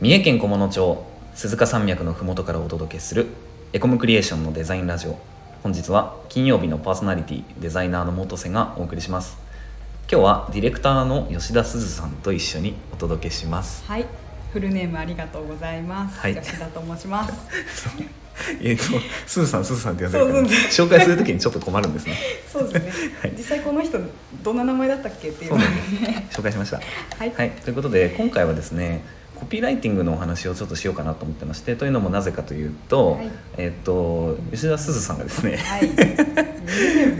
三重県菰野町鈴鹿山脈のふもとからお届けするエコムクリエーションのデザインラジオ。本日は金曜日のパーソナリティデザイナーの元瀬がお送りします。今日はディレクターの吉田すずさんと一緒にお届けします。はい、フルネームありがとうございます。はい。吉田と申します。えっとすずさんすずさんって呼んでるから紹介するときにちょっと困るんですね。そうですね。はい。実際この人どんな名前だったっけっていう。そうのなんです。紹介しました。はい、はい、ということで今回はですねコピーライティングのお話をちょっとしようかなと思ってましてというのもなぜかというと,、はいえっと吉田すずさんがですね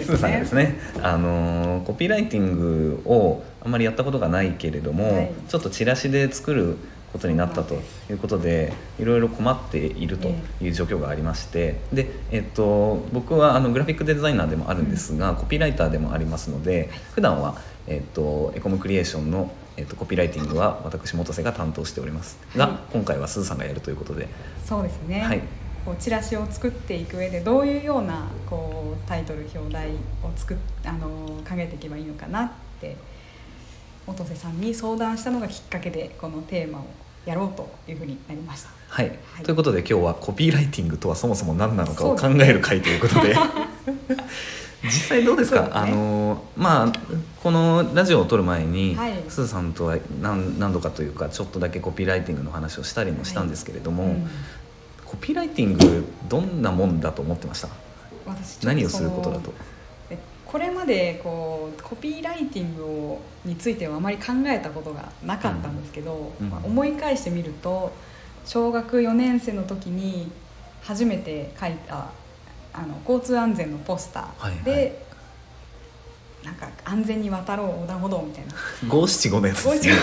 す すずさんがね。ですね、あのーコピーライティングをあんまりやったことがないけれども、はいちょっとチラシで作ることになったということでいろいろ困っているという状況がありましてで、えっと、僕はあのグラフィックデザイナーでもあるんですが、コピーライターでもありますので普段はえっと、エコムクリエーションの、えっと、コピーライティングは私元瀬が担当しております。が、はい。今回はすずさんがやるということで。そうですね。はい。こうチラシを作っていく上でどういうようなこうタイトル表題を作っあの考えていけばいいのかなって元瀬さんに相談したのがきっかけでこのテーマをやろうというふうになりました。はい、はい。ということで今日はコピーライティングとはそもそも何なのかを考える回ということで。実際どうですか？ね。あのまあこのラジオを撮る前に、はい。すずさんとは何何度かというかちょっとだけコピーライティングの話をしたりもしたんですけれども、うん。コピーライティングどんなもんだと思ってました？私何をすることだと？これまでこうコピーライティングをについてはあまり考えたことがなかったんですけど、うん。まあ思い返してみると小学4年生の時に初めて書いたあの交通安全のポスターで、はい。なんか安全に渡ろう横断歩道みたいな。五七五のやつですね。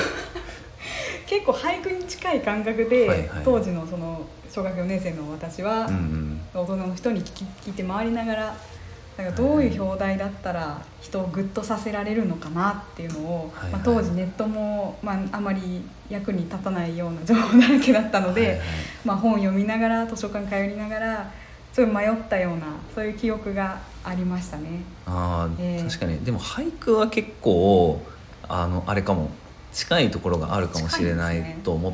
結構俳句に近い感覚で、はいはい。当時のその小学4年生の私は、うんうん。大人の人に聞き聞いて回りながらなんかどういう表題だったら人をグッとさせられるのかなっていうのを、はいはい。まあ、当時ネットも、まあ、あまり役に立たないような情報だらけだったので、はいはい。まあ、本読みながら図書館通りながらすごい迷ったようなそういう記憶がありましたね。あーえー。確かに。でも俳句は結構あのあれかも。近いところがあるかもしれないね。と思っ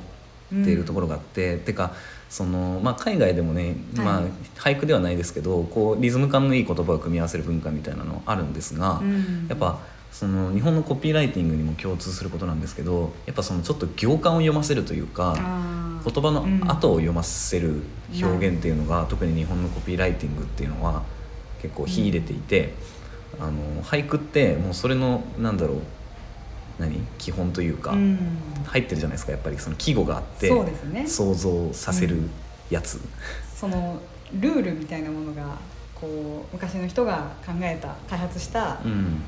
ているところがあって、てかその、まあ、海外でもね、まあはい、俳句ではないですけどこうリズム感のいい言葉を組み合わせる文化みたいなのあるんですが、うん。やっぱその日本のコピーライティングにも共通することなんですけどやっぱそのちょっと行間を読ませるというか。言葉のうん。後を読ませる表現っていうのが、特に日本のコピーライティングっていうのは結構秀でていて、あの俳句ってもうそれのなんだろう何？基本というか、うん。入ってるじゃないですかやっぱり。その季語があって想像させるやつ、そのルールみたいなものがこう昔の人が考えた開発したうん。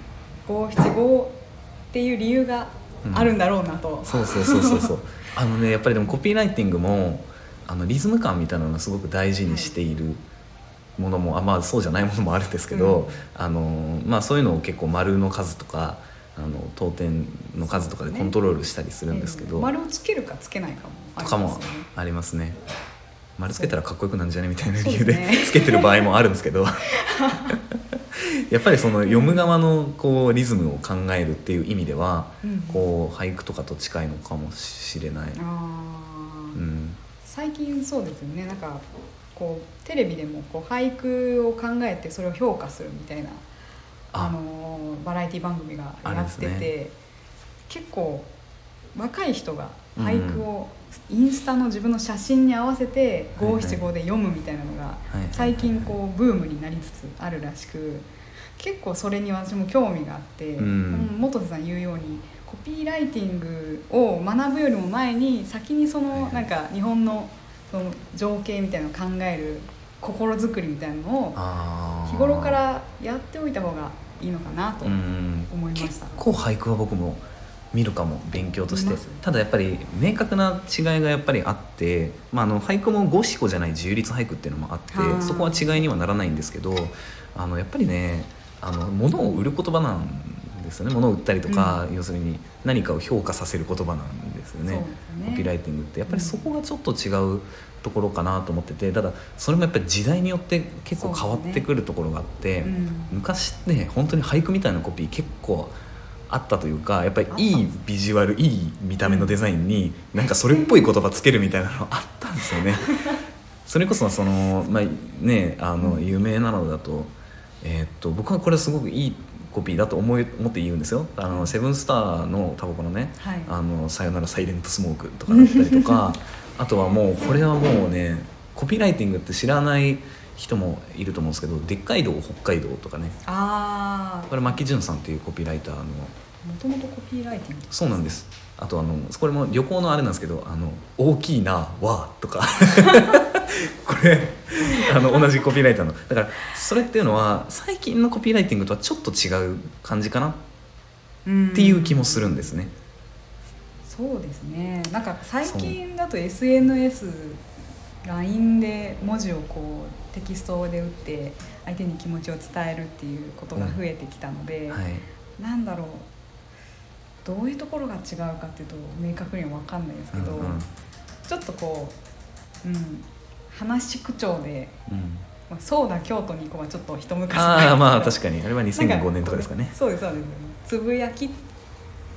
五七五っていう理由があるんだろうなと、そうそうそうそうそう。あのねやっぱりでもコピーライティングもあのリズム感みたいなのをすごく大事にしているものも、あまあそうじゃないものもあるんですけど、うん。あのまあ、そういうのを結構丸の数とかあの当点の数とかでコントロールしたりするんですけど、えー丸をつけるかつけないかもあとかもりますよね。ありますね。丸つけたらかっこよくなんじゃね？みたいな理由でねつけてる場合もあるんですけど。やっぱりその読む側のこうリズムを考えるっていう意味では、うんこう俳句とかと近いのかもしれない。うん。最近そうですよね。なんかこうテレビでもこう俳句を考えてそれを評価するみたいなああ。のバラエティ番組がやってて、です結構若い人が俳句をインスタの自分の写真に合わせて五七五で読むみたいなのが最近こうブームになりつつあるらしく結構それに私も興味があって、うん。うん元瀬さん言うようにコピーライティングを学ぶよりも前に先にそのなんか日本のその情景みたいなのを考える心づくりみたいなのを日頃からやっておいた方がいいのかなとうん思いました。結構俳句は僕も見るかも勉強として。ただやっぱり明確な違いがやっぱりあって、まあ、あの俳句も五七五じゃない自由律俳句っていうのもあってそこは違いにはならないんですけどあのやっぱりねあの物を売る言葉なんですよね。物を売ったりとか、要するに何かを評価させる言葉なんですよね。そうですね。コピーライティングって。やっぱりそこがちょっと違うところかなと思っててただそれもやっぱり時代によって結構変わってくるところがあって、うん。昔って本当に俳句みたいなコピー結構あったというかやっぱりいいビジュアルいい見た目のデザインになんかそれっぽい言葉つけるみたいなのあったんですよね。それこそその、まあね、あの有名なのだと,、えーっと僕はこれすごくいいコピーだと思い思って言うんですよ。あのセブンスターのタバコのねはい「あのさよならサイレントスモーク」とかだったりとか あとはもうこれはもうねコピーライティングって知らない人もいると思うんですけど「でっかい道北海道」とかね。ああこれ牧潤さんっていうコピーライターの。もともとコピーライティング。そうなんです。あとあのこれも旅行のあれなんですけど「あの大きいなわ」とか これあの同じコピーライターのだからそれっていうのは最近のコピーライティングとはちょっと違う感じかなっていう気もするんですね。そうですね。なんか最近だと SNSLINE で文字をこうテキストで打って相手に気持ちを伝えるっていうことが増えてきたので、はい。なんだろうどういうところが違うかっていうと明確には分かんないですけど、うんうん。ちょっとこう、うん、話口調でうん「まあ、そうだ京都に行こう」はちょっと一昔ああまあ確かかに。あれは2005年とかですかね。そうですそうです。つぶやき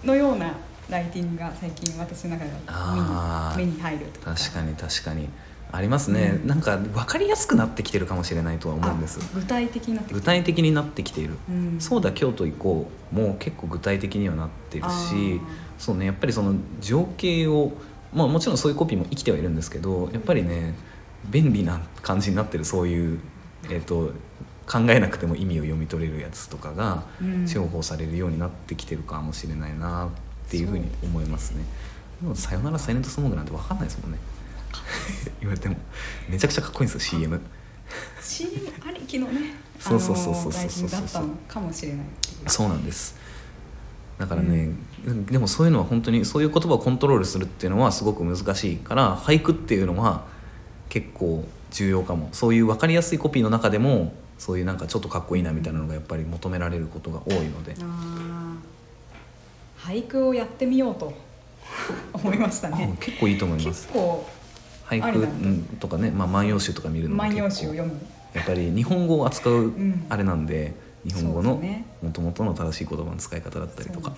のようなライティングが最近私の中では目に目に入るという確かに確かに。ありますね、うん。なんか分かりやすくなってきてるかもしれないとは思うんです。あ具体的になってき具体的になってきている、うん。そうだ京都行こうもう結構具体的にはなってるあしー。そうねやっぱりその情景をまあもちろんそういうコピーも生きてはいるんですけどやっぱりね便利な感じになってるそういう、えー、と考えなくても意味を読み取れるやつとかがうん。重宝されるようになってきてるかもしれないなっていうふうに思いますね。でもさよならサイレントスモークなんて分かんないですもんね。言われても。めちゃくちゃかっこいいんですよ CM CM ありきのねそうそうそうそうそうあのライティングだったのかもしれない。そうなんです。だからね、でもそういうのは本当にそういう言葉をコントロールするっていうのはすごく難しいから俳句っていうのは結構重要かも。そういう分かりやすいコピーの中でもそういうなんかちょっとかっこいいなみたいなのがやっぱり求められることが多いので、俳句をやってみようと。思いましたあね結構いいと思います。結構俳句とかね、まあ、万葉集とか見るのも万葉結構集を読む。やっぱり日本語を扱うん。あれなんで、日本語のもともとの正しい言葉の使い方だったりとか。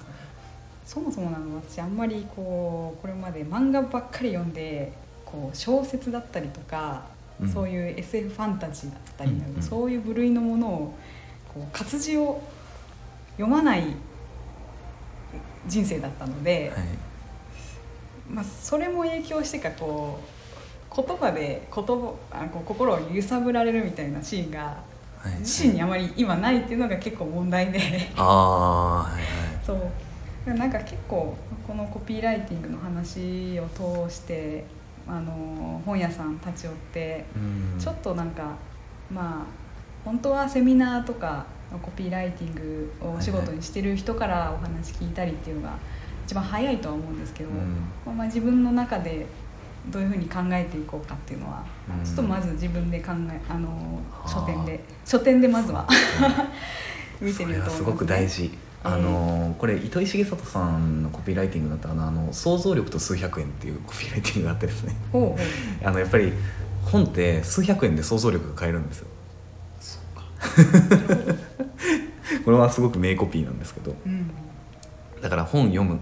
そもそもなの私あんまりこうこれまで漫画ばっかり読んでこう小説だったりとか、うん。そういう SF ファンタジーだったり、うんうん。そういう部類のものをこう活字を読まない人生だったので、はい。まあ、それも影響してかこう言葉で言葉あこう心を揺さぶられるみたいなシーンがはい。自身にあまり今ないっていうのが結構問題で。ああはいはい。そう。なんか結構このコピーライティングの話を通してあの本屋さん立ち寄ってうん。ちょっとなんかまあ本当はセミナーとかのコピーライティングをお仕事にしてる人からお話聞いたりっていうのが一番早いとは思うんですけど、うん。まあまあ自分の中でどういうふうに考えていこうかっていうのは、うんちょっとまず自分で考えあのはあ。書店で書店でまずは 見てみると思います、ね、すごく大事、あのこれ糸井重里さんのコピーライティングだったらあの想像力と数百円っていうコピーライティングがあってですね。あのやっぱり本って数百円で想像力が買えるんですよ。これはすごく名コピーなんですけど。うん。だから本読むっ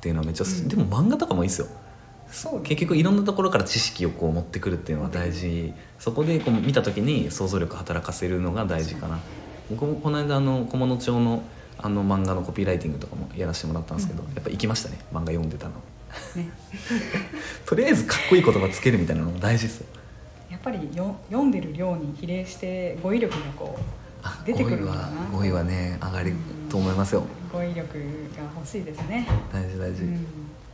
ていうのはめっちゃ、うん。でも漫画とかもいいですよ。そう結局いろんなところから知識をこう持ってくるっていうのは大事。そこでこう見た時に想像力働かせるのが大事かな。僕もこの間あの菰野町のあの漫画のコピーライティングとかもやらせてもらったんですけど、うん。やっぱ行きましたね漫画読んでたの。ね。とりあえずかっこいい言葉つけるみたいなのも大事ですよ。やっぱりよ読んでる量に比例して語彙力がこうあ出てくるのかな。語彙はね上がると思いますよ。語彙力が欲しいですね、大事大事、うん、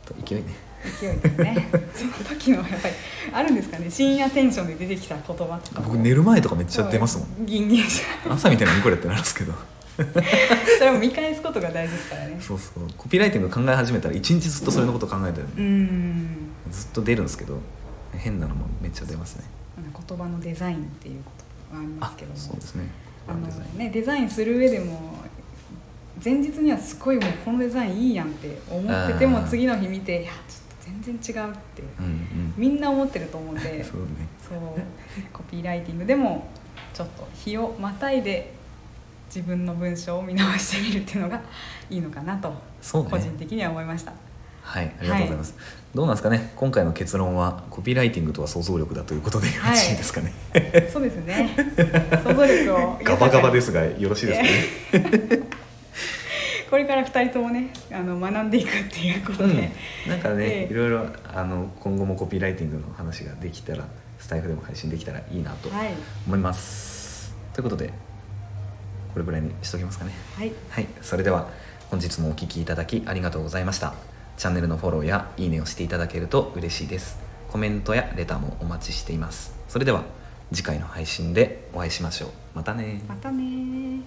と勢いね。勢いですね。その時のやっぱりあるんですかね。深夜テンションで出てきた言葉とか僕寝る前とかめっちゃ出ますもん。ギンギンし朝みたいなにこれってなるんですけど それも見返すことが大事ですからね。そうそう。コピーライティング考え始めたら一日ずっとそれのこと考えてる、うん。ずっと出るんですけど変なのもめっちゃ出ますね。言葉のデザインっていうことがありますけども。そうですね。あのデザイン。ね、デザインする上でも前日にはすごいもうこのデザインいいやんって思ってても次の日見ていやちょっと全然違うってうんうん。みんな思ってると思うんでそうね。そう。コピーライティングでもちょっと日をまたいで自分の文章を見直してみるっていうのがいいのかなとね。個人的には思いました。はいありがとうございます、どうなんですかね？今回の結論はコピーライティングとは想像力だということでよろしいですかね、そうですね。想像力を ガバガバですすがよろしいですかね？これから二人ともね、あの学んでいくっていうことうん。で、、なんかね、ええ。いろいろあの今後もコピーライティングの話ができたらスタイフでも配信できたらいいなとはい。思います、ということでこれぐらいにしときますかね。はい。はい。それでは本日もお聞きいただきありがとうございました。チャンネルのフォローやいいねをしていただけると嬉しいです。コメントやレターもお待ちしています。それでは次回の配信でお会いしましょう。またねまたねー。